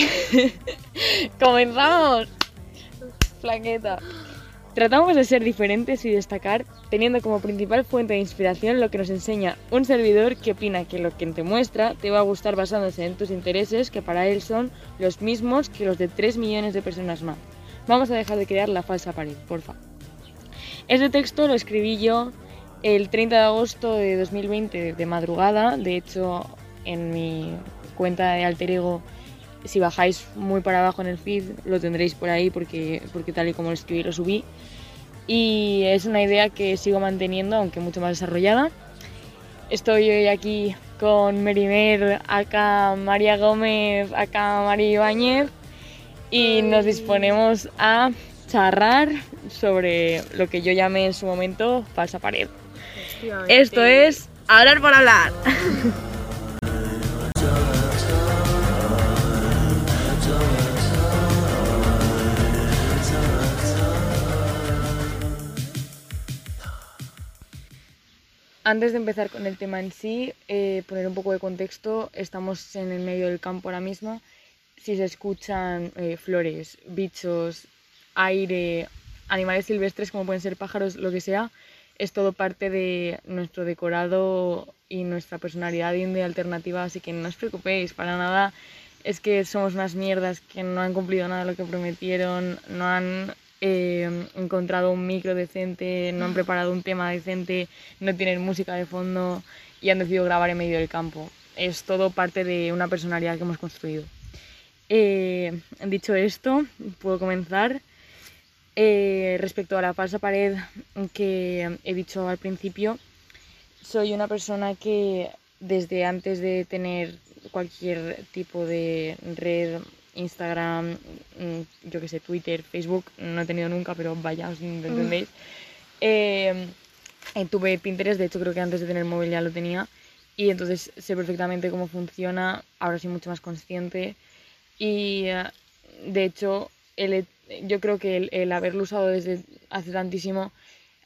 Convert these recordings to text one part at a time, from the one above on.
¡Comenzamos! Flaqueta. Tratamos de ser diferentes y destacar, teniendo como principal fuente de inspiración lo que nos enseña un servidor que opina que lo que te muestra te va a gustar basándose en tus intereses, que para él son los mismos que los de 3 millones de personas más. Vamos a dejar de crear la falsa pared, porfa. Este texto lo escribí yo el 30 de agosto de 2020 de madrugada, de hecho en mi cuenta de alter ego si bajáis muy para abajo en el feed lo tendréis por ahí porque, porque tal y como lo escribí lo subí. Y es una idea que sigo manteniendo, aunque mucho más desarrollada. Estoy hoy aquí con Merimer, acá María Gómez, acá María Ibáñez y nos disponemos a charrar sobre lo que yo llamé en su momento falsa pared. Esto es hablar por hablar. Antes de empezar con el tema en sí, eh, poner un poco de contexto, estamos en el medio del campo ahora mismo. Si se escuchan eh, flores, bichos, aire, animales silvestres como pueden ser pájaros, lo que sea, es todo parte de nuestro decorado y nuestra personalidad indie alternativa, así que no os preocupéis para nada. Es que somos unas mierdas que no han cumplido nada de lo que prometieron, no han eh, encontrado un micro decente, no han preparado un tema decente, no tienen música de fondo y han decidido grabar en medio del campo. Es todo parte de una personalidad que hemos construido. Eh, dicho esto, puedo comenzar. Eh, respecto a la falsa pared que he dicho al principio, soy una persona que desde antes de tener cualquier tipo de red Instagram, mm, yo que sé, Twitter, Facebook, no he tenido nunca, pero vaya, os entendéis. Eh, eh, tuve Pinterest, de hecho creo que antes de tener móvil ya lo tenía. Y entonces sé perfectamente cómo funciona, ahora soy mucho más consciente. Y eh, de hecho el, yo creo que el, haberlo usado desde hace tantísimo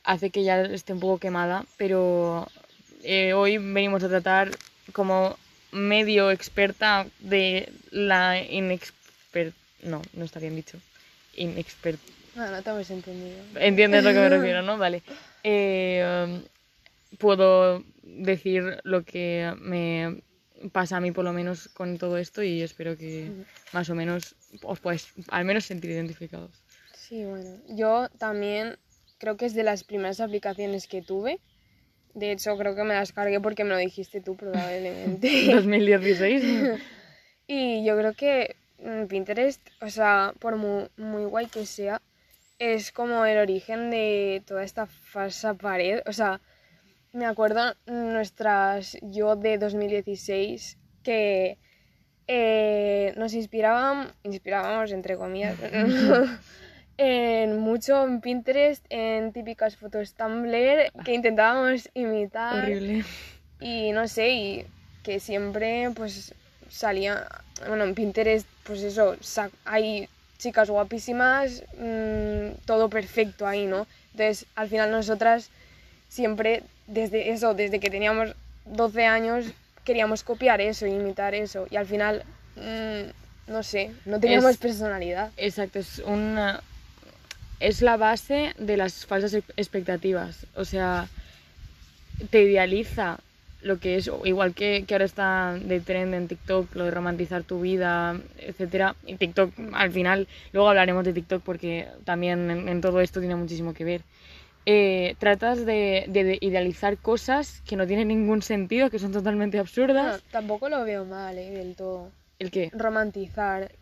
hace que ya esté un poco quemada, pero hoy venimos a tratar como medio experta de la inexpert... No, no está bien dicho. Inexpert... No, no te habéis entendido. Entiendes lo que me refiero, ¿no? Vale. Eh, um, puedo decir lo que me pasa a mí por lo menos con todo esto y espero que más o menos os podáis al menos sentir identificados. Sí, bueno, yo también creo que es de las primeras aplicaciones que tuve de hecho, creo que me las cargué porque me lo dijiste tú probablemente. 2016. y yo creo que mm, Pinterest, o sea, por muy, muy guay que sea, es como el origen de toda esta falsa pared. O sea, me acuerdo nuestras yo de 2016 que eh, nos inspiraban, inspirábamos entre comillas, en mucho en Pinterest, en típicas fotos Tumblr que intentábamos imitar. Horrible. Y no sé, y que siempre pues salía, bueno, en Pinterest pues eso, hay chicas guapísimas, mm, todo perfecto ahí, ¿no? Entonces, al final nosotras siempre, desde eso, desde que teníamos 12 años, queríamos copiar eso, imitar eso, y al final, mm, no sé, no teníamos personalidad. Exacto, es una es la base de las falsas expectativas. O sea, te idealiza lo que es, igual que, que ahora está de trend en TikTok, lo de romantizar tu vida, etcétera. Y TikTok, al final, luego hablaremos de TikTok porque también en, todo esto tiene muchísimo que ver. Eh, tratas de, de, idealizar cosas que no tienen ningún sentido, que son totalmente absurdas. tampoco lo veo mal, ¿eh? Del todo. ¿El qué? Romantizar.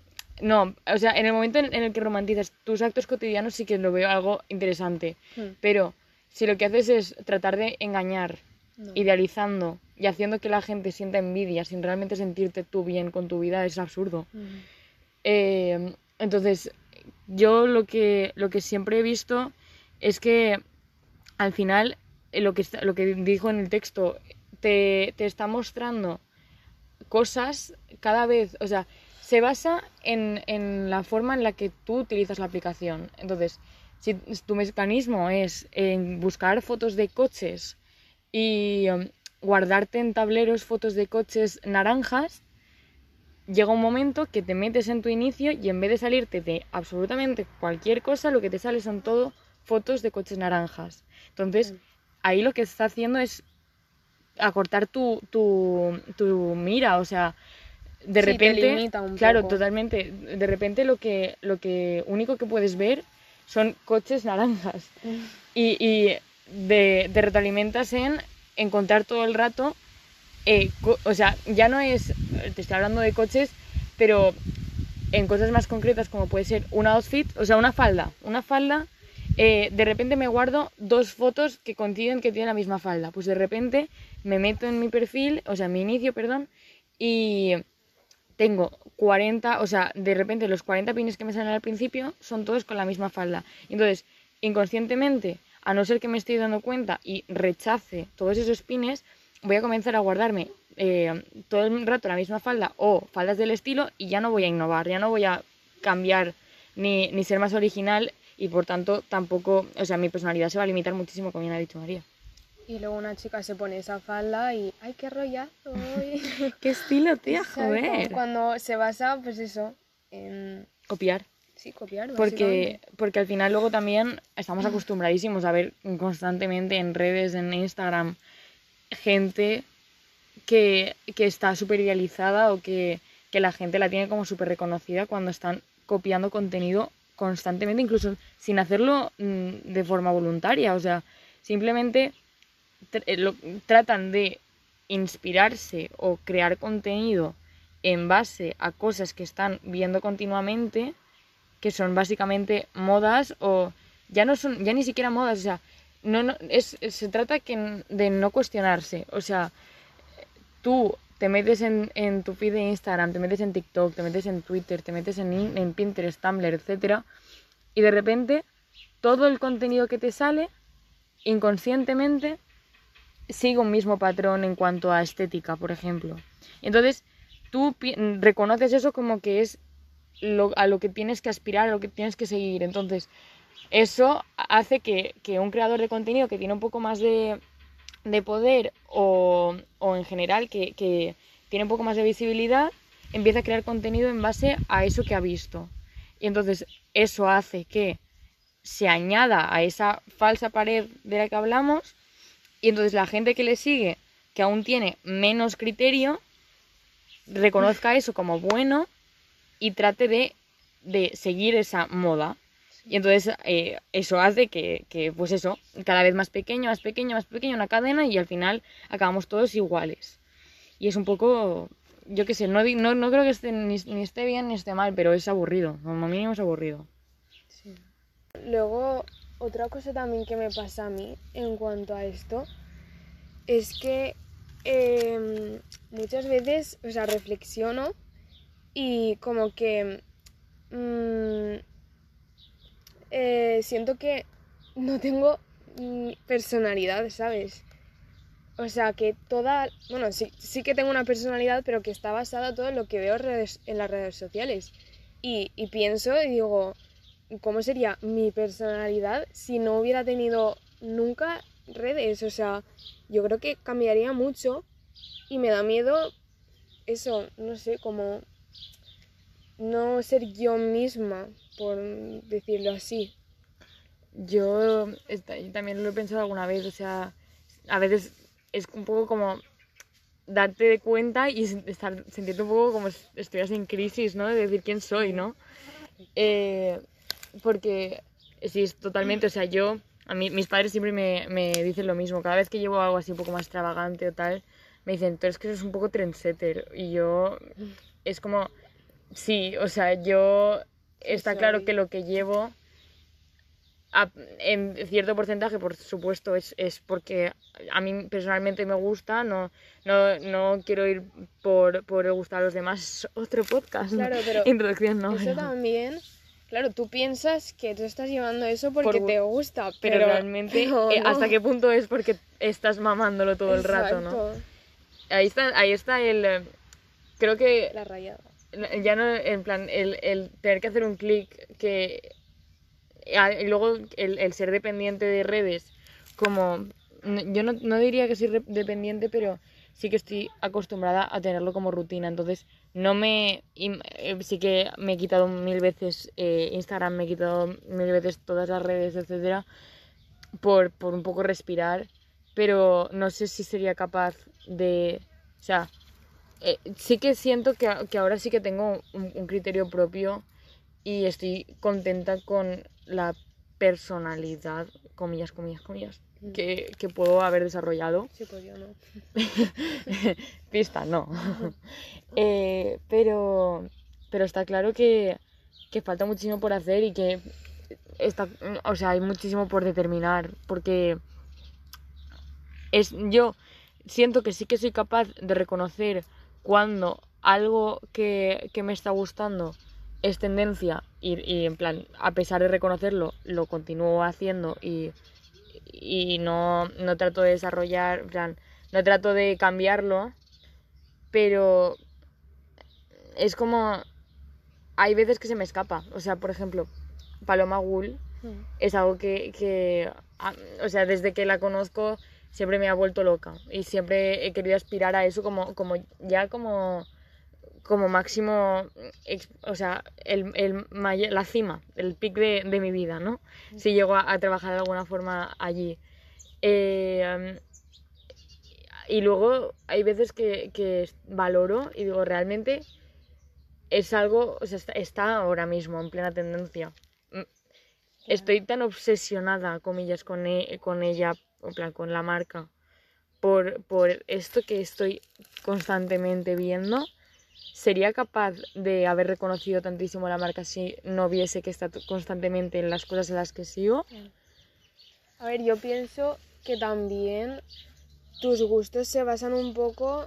No, o sea, en el momento en, el que romantizas tus actos cotidianos sí que lo veo algo interesante. Hmm. Pero si lo que haces es tratar de engañar, idealizando y haciendo que la gente sienta envidia sin realmente sentirte tú bien con tu vida, es absurdo. Hmm. Eh, entonces, yo lo que, lo que siempre he visto es que al final eh, lo que, lo que dijo en el texto te, te está mostrando cosas cada vez, o sea, se basa en, en, la forma en la que tú utilizas la aplicación. Entonces, si tu mecanismo es en buscar fotos de coches y um, guardarte en tableros fotos de coches naranjas, llega un momento que te metes en tu inicio y en vez de salirte de absolutamente cualquier cosa, lo que te sale son todo fotos de coches naranjas. Entonces, ahí lo que está haciendo es acortar tu, tu, tu mira, o sea, de Sí, te repente, limita un claro, poco. totalmente, de repente lo que, lo que único que puedes ver son coches naranjas. Y, y de, te retroalimentas en encontrar todo el rato, eh, o sea, ya no es, te estoy hablando de coches, pero en cosas más concretas como puede ser un outfit, o sea, una falda, una falda, eh, de repente me guardo dos fotos que coinciden que tienen la misma falda, pues de repente me meto en mi perfil, o sea, en mi inicio, perdón, y tengo 40, o sea, de repente los 40 pines que me salen al principio son todos con la misma falda. Entonces, inconscientemente, a no ser que me estoy dando cuenta y rechace todos esos pines, voy a comenzar a guardarme eh, todo el rato la misma falda o faldas del estilo y ya no voy a innovar, ya no voy a cambiar ni, ni ser más original y por tanto tampoco, o sea, mi personalidad se va a limitar muchísimo, como bien ha dicho María. Y luego una chica se pone esa falda y ¡ay, qué rollazo! hoy". ¿Qué estilo, tía? Joder. Cuando se basa, pues eso, en Copiar. sí, copiar. Porque, porque al final luego también estamos acostumbradísimos a ver constantemente en redes, en Instagram, gente que, que está súper idealizada o que, que la gente la tiene como súper reconocida cuando están copiando contenido constantemente, incluso sin hacerlo mm, de forma voluntaria. O sea, simplemente eh, lo- tratan de inspirarse o crear contenido en base a cosas que están viendo continuamente que son básicamente modas o ya no son ya ni siquiera modas o sea no, no es se trata que, de no cuestionarse o sea tú te metes en, en tu feed de Instagram te metes en TikTok te metes en Twitter te metes en, en Pinterest Tumblr etcétera y de repente todo el contenido que te sale inconscientemente sigue un mismo patrón en cuanto a estética por ejemplo entonces tú reconoces eso como que es a lo que tienes que aspirar, a lo que tienes que seguir. Entonces, eso hace que, un creador de contenido que tiene un poco más de, de poder o, o en general que, que tiene un poco más de visibilidad, empiece a crear contenido en base a eso que ha visto. Y entonces eso hace que se añada a esa falsa pared de la que hablamos y entonces la gente que le sigue, que aún tiene menos criterio, reconozca eso como bueno y trate de, de seguir esa moda. Y entonces eh, eso hace que, que, pues eso, cada vez más pequeño, más pequeño, más pequeño, una cadena y al final acabamos todos iguales. Y es un poco, yo qué sé, no, no, no creo que esté, ni, ni esté bien ni esté mal, pero es aburrido, como mínimo es aburrido. Sí. Luego, otra cosa también que me pasa a mí en cuanto a esto es que em, muchas veces, o sea, reflexiono y como que mm, eh, siento que no tengo personalidad, ¿sabes? O sea, que toda, bueno, sí, sí que tengo una personalidad, pero que está basada todo en lo que veo en las redes sociales. Y, y pienso y digo, ¿cómo sería mi personalidad si no hubiera tenido nunca redes? O sea, yo creo que cambiaría mucho y me da miedo eso, no sé, como no ser yo misma, por decirlo así. Yo, también lo he pensado alguna vez, o sea, a veces es un poco como darte de cuenta y estar, sentirte un poco como si estuvieras en crisis, ¿no? De decir quién soy, ¿no? Eh, porque sí, es totalmente, o sea, yo, a mí, mis padres siempre me, me dicen lo mismo, cada vez que llevo algo así un poco más extravagante o tal, me dicen, tú es que eres un poco trendsetter, y yo, es como, sí, o sea, yo, está claro que lo que llevo a- en cierto porcentaje, por supuesto, es, es porque a mí personalmente me gusta, no, no, no quiero ir por, por gustar a los demás, es otro podcast. Claro, pero Introducción no. eso pero- también, claro, tú piensas que tú estás llevando eso porque Por te gusta, pero, pero, realmente, eh, no. ¿hasta qué punto es porque estás mamándolo todo el rato, no? Ahí está, ahí está el... eh, Creo que La rayada. ya no, en plan, el, el tener que hacer un clic que... a- Y luego el, el ser dependiente de redes, como... Yo no, no diría que soy dependiente, pero sí que estoy acostumbrada a tenerlo como rutina. Entonces, no me. Eh, sí que me he quitado mil veces eh, Instagram, me he quitado mil veces todas las redes, etcétera, por, por un poco respirar. Pero no sé si sería capaz de. O sea, eh, sí que siento que, que, ahora sí que tengo un, un criterio propio y estoy contenta con la personalidad, comillas, comillas, comillas. Que, que puedo haber desarrollado. Sí, pues yo no. Pista, no. Eh, pero, pero está claro que, que falta muchísimo por hacer y que está, o sea, hay muchísimo por determinar. Porque es, yo siento que sí que soy capaz de reconocer cuando algo que, que me está gustando es tendencia y, y en plan, a pesar de reconocerlo, lo continúo haciendo y, y no, no trato de desarrollar, plan, no trato de cambiarlo, pero es como, hay veces que se me escapa, o sea, por ejemplo, Paloma Gull Mm. es algo que, que o sea, desde que la conozco siempre me ha vuelto loca y siempre he querido aspirar a eso como, como ya como, como máximo, o sea, el, el la cima, el pic de, de mi vida, ¿no? Si llego a, a trabajar de alguna forma allí. Eh, y luego hay veces que, que valoro y digo, realmente es algo, o sea, está, está ahora mismo en plena tendencia. Mm, Estoy tan obsesionada, comillas, con, e- con ella, en plan, con la marca, por, por esto que estoy constantemente viendo. ¿Sería capaz de haber reconocido tantísimo la marca si no viese que está constantemente en las cosas en las que sigo? A ver, yo pienso que también tus gustos se basan un poco.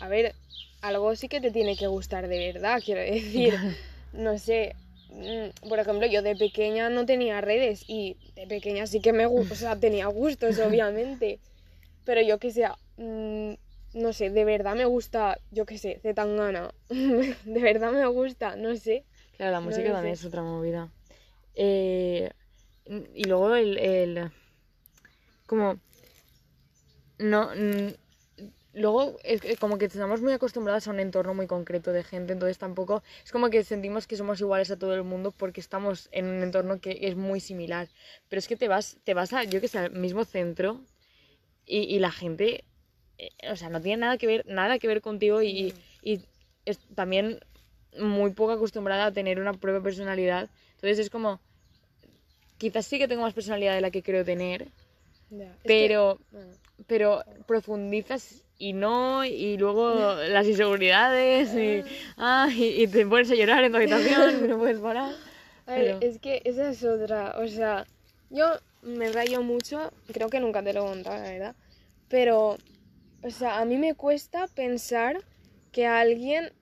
A ver, algo sí que te tiene que gustar de verdad, quiero decir. No sé. mm, Por ejemplo, yo de pequeña no tenía redes y de pequeña sí que me o sea, tenía gustos, obviamente. Pero yo que sé, mm, no sé, de verdad me gusta, yo que sé, Zetangana. de verdad me gusta, no sé. Claro, la música también sé. es otra movida. Eh, y luego el, el- como no mm, luego es como que estamos muy acostumbrados a un entorno muy concreto de gente, entonces tampoco es como que sentimos que somos iguales a todo el mundo porque estamos en un entorno que es muy similar. Pero es que te vas, te vas a, yo que sé, al mismo centro y, y la gente, o sea, no tiene nada que ver, nada que ver contigo y, y es también muy poco acostumbrada a tener una propia personalidad. Entonces es como, quizás sí que tengo más personalidad de la que creo tener, Ya, es que- pero, bueno, pero profundizas y no, y luego las inseguridades y, ah, y, y te pones a llorar en tu habitación, no puedes parar. A ver, Pero- es que esa es otra. O sea, yo me rayo mucho, creo que nunca te lo he contado, la verdad. Pero, o sea, a mí me cuesta pensar que alguien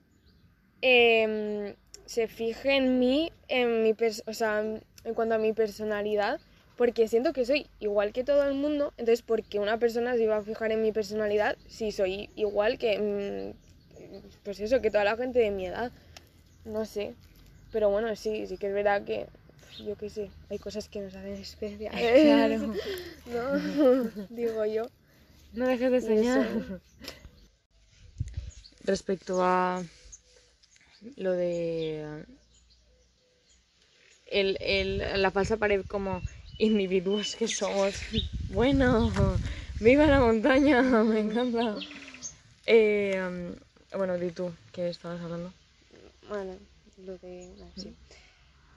em, se fije en mí, en mi o sea, en cuanto a mi personalidad, porque siento que soy igual que todo el mundo. Entonces, ¿por qué una persona se iba a fijar en mi personalidad si soy igual que, mm, pues eso, que toda la gente de mi edad? No sé. Pero bueno, sí, sí que es verdad que, yo qué sé, hay cosas que nos hacen especiales. Claro. ¿No? Digo yo. No dejes de eso. soñar. Respecto a lo de el, el- la falsa pared como individuos que somos. Bueno, viva la montaña, me encanta. Eh, bueno, di tú, ¿qué estabas hablando? Bueno, lo de... sí.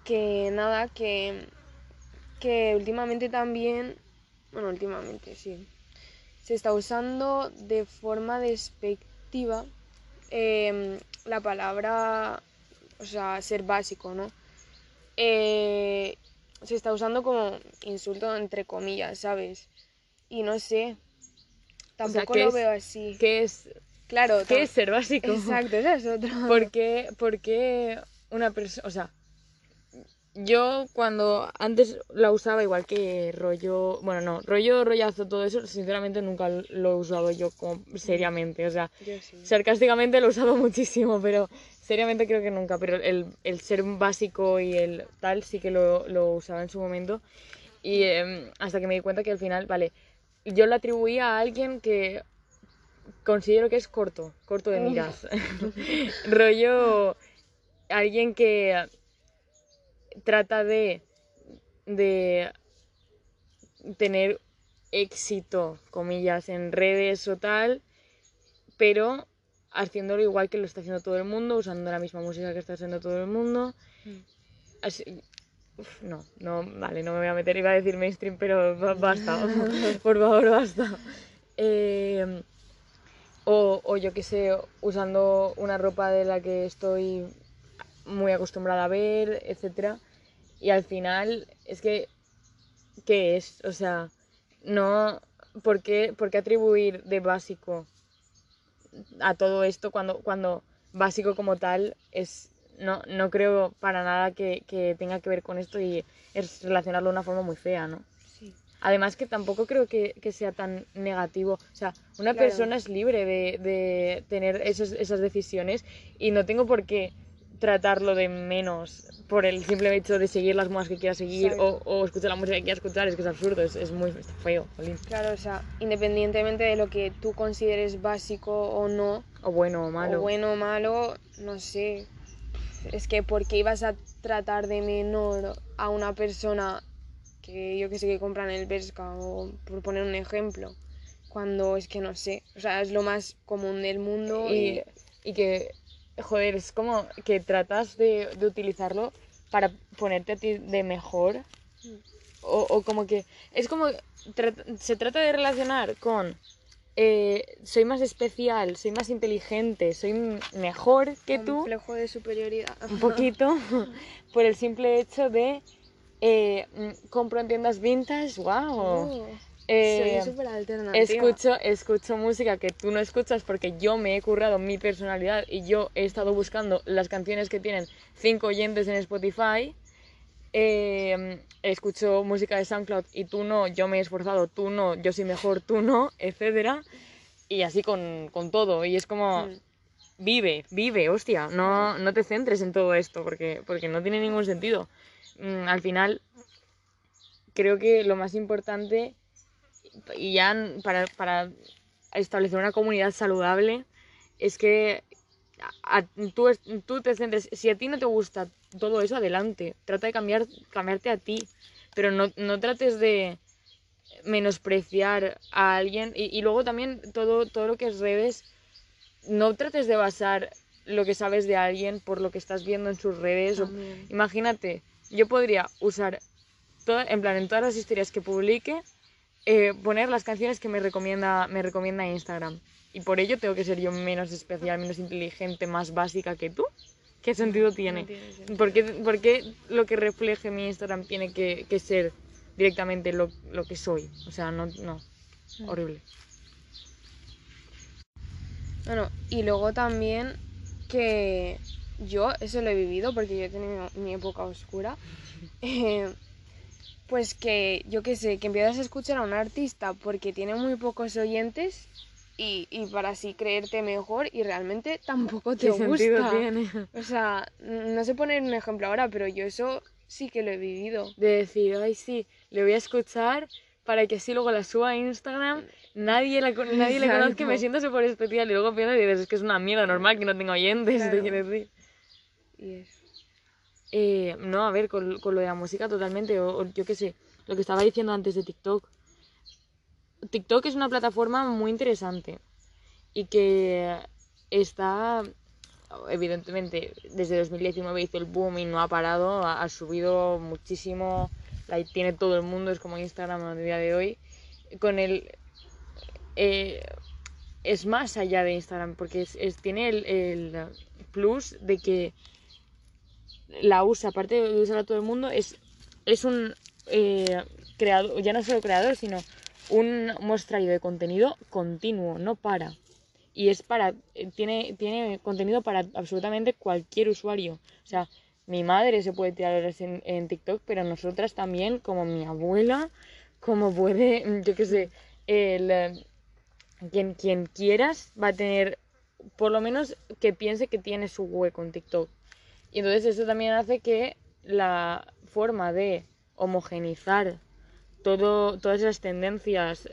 Que nada, que, que últimamente también, bueno, últimamente sí, se está usando de forma despectiva em, la palabra, o sea, ser básico, ¿no? Eh, se está usando como insulto entre comillas, ¿sabes? Y no sé, tampoco ¿qué lo es- veo así. ¿Qué es, Claro, qué es ser básico? Exacto, esa es otra. ¿Por qué, por qué una persona, o sea, yo cuando antes la usaba igual que rollo, bueno, no, rollo, rollazo, todo eso, sinceramente nunca lo he usado yo como seriamente, o sea, sí. sarcásticamente lo he usado muchísimo, pero seriamente creo que nunca, pero el, el ser básico y el tal sí que lo, lo usaba en su momento y em, hasta que me di cuenta que al final, vale, yo lo atribuía a alguien que considero que es corto, corto de miras. Rollo, alguien que trata de, de tener éxito, comillas, en redes o tal, pero haciéndolo igual que lo está haciendo todo el mundo, usando la misma música que está haciendo todo el mundo. Mm. Así- uf, no, no, vale, no me voy a meter, iba a decir mainstream, pero ba- basta, por favor, basta. Eh, o, o yo qué sé, usando una ropa de la que estoy muy acostumbrada a ver, etcétera. Y al final, es que, ¿qué es? O sea, no, ¿por qué, por qué atribuir de básico a todo esto cuando, cuando básico como tal es, no, no creo para nada que, que tenga que ver con esto y es relacionarlo de una forma muy fea, ¿no? Sí. Además que tampoco creo que, que sea tan negativo. O sea, una Claro. persona es libre de, de tener esos- esas decisiones y no tengo por qué tratarlo de menos por el simple hecho de seguir las modas que quiera seguir o, o escuchar la música que quiera escuchar. Es que es absurdo, es, es muy feo, jolín. Claro, o sea, independientemente de lo que tú consideres básico o no, O bueno o malo. o bueno o malo, no sé. Es que porque ibas a tratar de menor a una persona que yo que sé que compra en el Bershka o por poner un ejemplo, cuando es que no sé, o sea, es lo más común del mundo y, y, y que, joder, es como que tratas de, de utilizarlo para ponerte a ti de mejor. O, o como que es como, tra- se trata de relacionar con, eh, soy más especial, soy más inteligente, soy mejor que tú, complejo de superioridad. un poquito, por el simple hecho de, eh, compro en tiendas vintage, wow. Eh, soy súper alternativa. Escucho, escucho música que tú no escuchas porque yo me he currado mi personalidad y yo he estado buscando las canciones que tienen cinco oyentes en Spotify. Eh, escucho música de SoundCloud y tú no, yo me he esforzado, tú no, yo soy mejor, tú no, etcétera. Y así con, con todo. Y es como, Mm. vive, vive, hostia, no, no te centres en todo esto porque, porque no tiene ningún sentido. Mm, al final, creo que lo más importante, y ya para, para establecer una comunidad saludable, es que a- a- tú, tú te centres, si a ti no te gusta todo eso, adelante, trata de cambiar, cambiarte a ti, pero no, no trates de menospreciar a alguien y, y luego también todo, todo lo que es redes, no trates de basar lo que sabes de alguien por lo que estás viendo en sus redes. o- imagínate, yo podría usar, todo, en plan, en todas las historias que publique, eh, poner las canciones que me recomienda, me recomienda Instagram. Y por ello tengo que ser yo menos especial, menos inteligente, más básica que tú. ¿Qué sentido tiene? No tiene sentido. ¿Por qué, por qué lo que refleje mi Instagram tiene que, que ser directamente lo, lo que soy? O sea, no, no. Mm. Horrible. Bueno, y luego también que yo eso lo he vivido porque yo he tenido mi época oscura. eh, pues que yo qué sé, que empiezas a escuchar a un artista porque tiene muy pocos oyentes y, y para así creerte mejor y realmente tampoco te ¿Qué gusta. tiene? O sea, no sé poner un ejemplo ahora, pero yo eso sí que lo he vivido. De decir, ay, sí, le voy a escuchar para que así luego la suba a Instagram, nadie, la, nadie le conozca y me sienta súper especial. Y luego piensas y dices, es que es una mierda normal que no tenga oyentes, te quiero decir. Y eso. Eh, no, a ver, con, con lo de la música totalmente, o, yo qué sé, lo que estaba diciendo antes de TikTok. TikTok es una plataforma muy interesante y que está, evidentemente, desde 2019 hizo el boom y no ha parado, ha, subido muchísimo, la tiene todo el mundo, es como Instagram a día de hoy. Con el... eh, es más allá de Instagram, porque tiene el, el plus de que la usa, aparte de usar a todo el mundo, es, es un eh, creador, ya no solo creador, sino un muestrario de contenido continuo, no para. Y es para, eh, tiene, tiene contenido para absolutamente cualquier usuario. O sea, mi madre se puede tirar horas en, en TikTok, pero nosotras también, como mi abuela, como puede, yo qué sé, el, eh, quien, quien quieras va a tener, por lo menos que piense que tiene su hueco en TikTok. Y entonces eso también hace que la forma de homogenizar todo, todas esas tendencias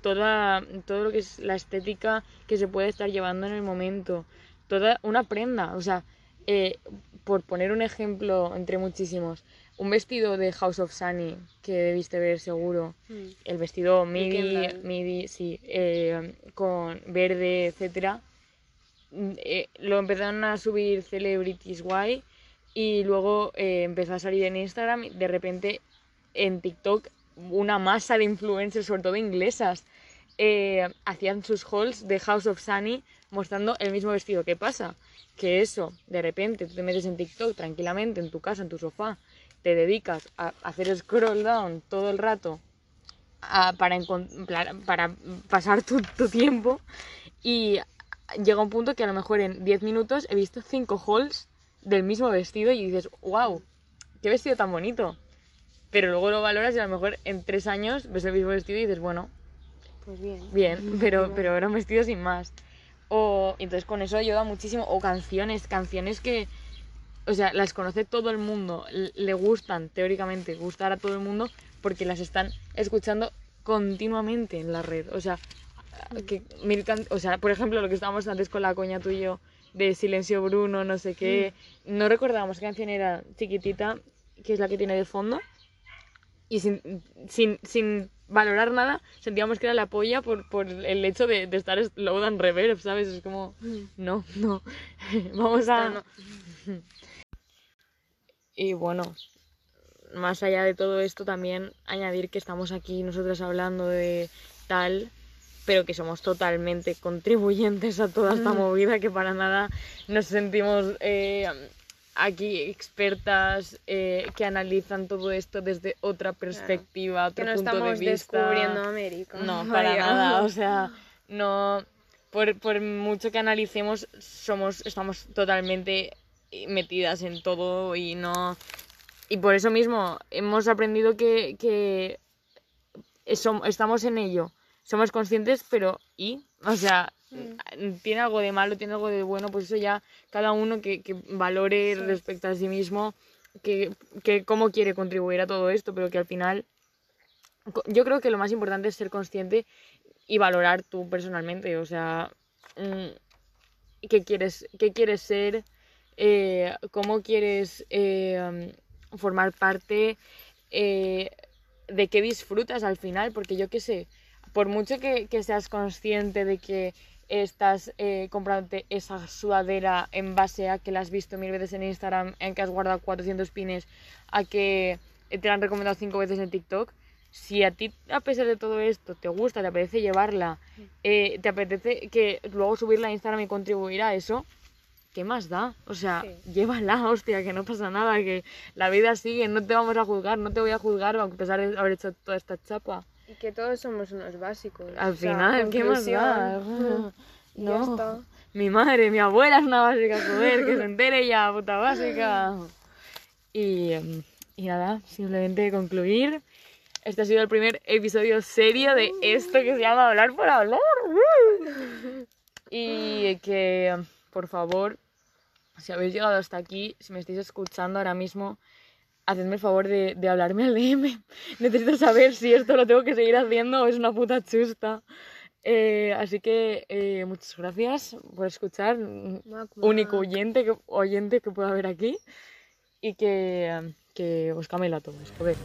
toda, todo lo que es la estética que se puede estar llevando en el momento, toda una prenda, o sea, eh, por poner un ejemplo entre muchísimos, un vestido de House of Sunny que debiste ver seguro, Mm. el vestido midi, midi, sí, eh, con verde, etcétera, eh, lo empezaron a subir celebrities guay y luego eh, empezó a salir en Instagram y de repente en TikTok una masa de influencers, sobre todo inglesas, eh, hacían sus hauls de House of Sunny mostrando el mismo vestido. ¿Qué pasa? Que eso, de repente, tú te metes en TikTok tranquilamente, en tu casa, en tu sofá, te dedicas a hacer scroll down todo el rato a- para, para pasar tu, tu tiempo y llega un punto que a lo mejor en 10 minutos he visto 5 hauls del mismo vestido y dices, wow, qué vestido tan bonito. Pero luego lo valoras y a lo mejor en 3 años ves el mismo vestido y dices, bueno, Pues bien. bien, pero, pero era un vestido sin más. O entonces con eso ayuda muchísimo. O canciones, canciones que, o sea, las conoce todo el mundo, le gustan, teóricamente, gustar a todo el mundo porque las están escuchando continuamente en la red. O sea, que mil can- o sea, por ejemplo, lo que estábamos antes con la coña tú y yo de Silencio Bruno, no sé qué. No recordábamos qué canción era chiquitita, que es la que tiene de fondo. Y sin, sin, sin valorar nada, sentíamos que era la polla por, por el hecho de, de estar loud and reverb, ¿sabes? Es como, no, no, vamos a... no. Y bueno, más allá de todo esto, también añadir que estamos aquí nosotros hablando de tal, pero que somos totalmente contribuyentes a toda esta Mm. movida, que para nada nos sentimos eh, aquí expertas eh, que analizan todo esto desde otra perspectiva, Que otro no punto de estamos vista. descubriendo América. No, para nada, o sea, no, por, por mucho que analicemos, somos, estamos totalmente metidas en todo y no... Y por eso mismo hemos aprendido que, que som- estamos en ello, somos conscientes, pero ¿y? O sea, tiene algo de malo, tiene algo de bueno, pues eso ya cada uno que, que valore respecto a sí mismo, que, que cómo quiere contribuir a todo esto, pero que al final yo creo que lo más importante es ser consciente y valorar tú personalmente, o sea, mm, qué quieres, qué quieres ser, eh, cómo quieres eh, um, formar parte, eh, de qué disfrutas al final, porque yo qué sé, por mucho que, que seas consciente de que estás eh, comprándote esa sudadera en base a que la has visto mil veces en Instagram, en que has guardado 400 pines, a que te la han recomendado cinco veces en TikTok, si a ti, a pesar de todo esto, te gusta, te apetece llevarla, eh, te apetece que luego subirla a Instagram y contribuir a eso, ¿qué más da? O sea, Sí. llévala, hostia, que no pasa nada, que la vida sigue, no te vamos a juzgar, no te voy a juzgar a pesar de haber hecho toda esta chapa. Y que todos somos unos básicos. Al o sea, final, ¿qué más da? Ya No. está. Mi madre, mi abuela es una básica, joder, que se entere ya, puta básica. Y, y nada, simplemente concluir. Este ha sido el primer episodio serio de esto que se llama Hablar por Hablar. Y que, por favor, si habéis llegado hasta aquí, si me estáis escuchando ahora mismo, hacedme el favor de, de hablarme al DM. Necesito saber si esto lo tengo que seguir haciendo o es una puta chusta. Eh, así que eh, muchas gracias por escuchar. Mac, Único mac. oyente que, oyente que pueda haber aquí. Y que, que os camela a todos. Joder.